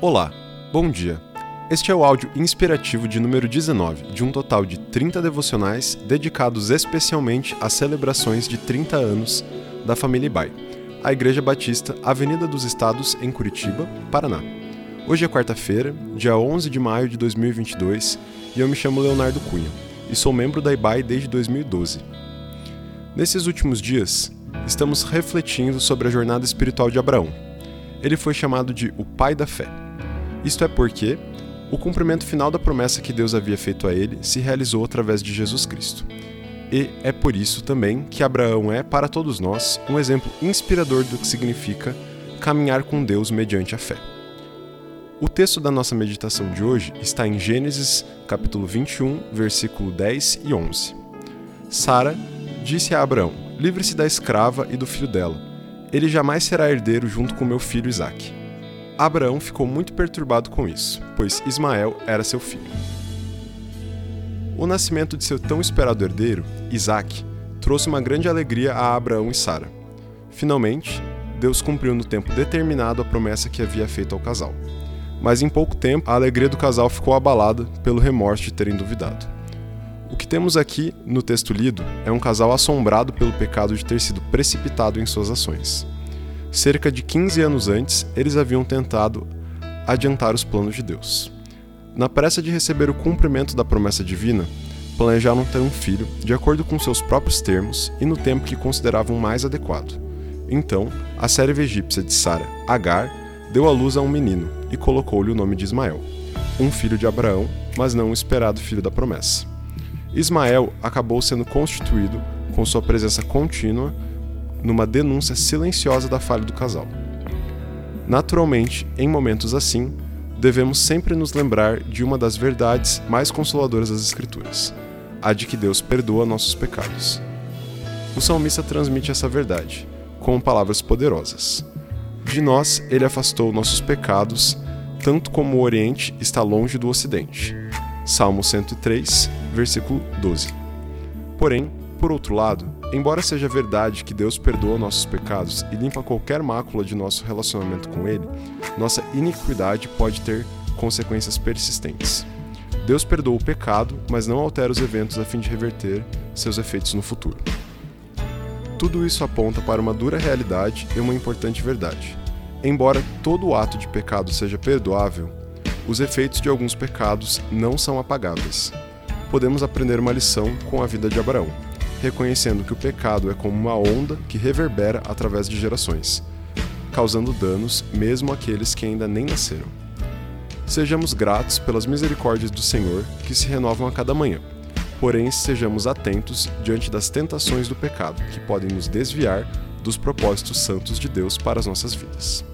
Olá, bom dia. Este é o áudio inspirativo de número 19, de um total de 30 devocionais dedicados especialmente às celebrações de 30 anos da família Ibai, a Igreja Batista Avenida dos Estados, em Curitiba, Paraná. Hoje é quarta-feira, dia 11 de maio de 2022, e eu me chamo Leonardo Cunha, e sou membro da Ibai desde 2012. Nesses últimos dias, estamos refletindo sobre a jornada espiritual de Abraão. Ele foi chamado de o pai da fé. Isto é porque o cumprimento final da promessa que Deus havia feito a ele se realizou através de Jesus Cristo. E é por isso também que Abraão é, para todos nós, um exemplo inspirador do que significa caminhar com Deus mediante a fé. O texto da nossa meditação de hoje está em Gênesis, capítulo 21, versículo 10 e 11. Sara disse a Abraão: Livre-se da escrava e do filho dela. Ele jamais será herdeiro junto com meu filho Isaque. Abraão ficou muito perturbado com isso, pois Ismael era seu filho. O nascimento de seu tão esperado herdeiro, Isaque, trouxe uma grande alegria a Abraão e Sara. Finalmente, Deus cumpriu no tempo determinado a promessa que havia feito ao casal. Mas em pouco tempo, a alegria do casal ficou abalada pelo remorso de terem duvidado. O que temos aqui no texto lido é um casal assombrado pelo pecado de ter sido precipitado em suas ações. Cerca de 15 anos antes, eles haviam tentado adiantar os planos de Deus. Na pressa de receber o cumprimento da promessa divina, planejaram ter um filho de acordo com seus próprios termos e no tempo que consideravam mais adequado. Então, a serva egípcia de Sara, Agar, deu à luz a um menino e colocou-lhe o nome de Ismael, um filho de Abraão, mas não o esperado filho da promessa. Ismael acabou sendo constituído com sua presença contínua numa denúncia silenciosa da falha do casal. Naturalmente, em momentos assim, devemos sempre nos lembrar de uma das verdades mais consoladoras das Escrituras, a de que Deus perdoa nossos pecados. O salmista transmite essa verdade, com palavras poderosas. De nós ele afastou nossos pecados, tanto como o Oriente está longe do Ocidente. Salmo 103, versículo 12. Porém, por outro lado, embora seja verdade que Deus perdoa nossos pecados e limpa qualquer mácula de nosso relacionamento com Ele, nossa iniquidade pode ter consequências persistentes. Deus perdoa o pecado, mas não altera os eventos a fim de reverter seus efeitos no futuro. Tudo isso aponta para uma dura realidade e uma importante verdade. Embora todo ato de pecado seja perdoável, os efeitos de alguns pecados não são apagáveis. Podemos aprender uma lição com a vida de Abraão reconhecendo que o pecado é como uma onda que reverbera através de gerações, causando danos mesmo àqueles que ainda nem nasceram. Sejamos gratos pelas misericórdias do Senhor que se renovam a cada manhã, porém sejamos atentos diante das tentações do pecado que podem nos desviar dos propósitos santos de Deus para as nossas vidas.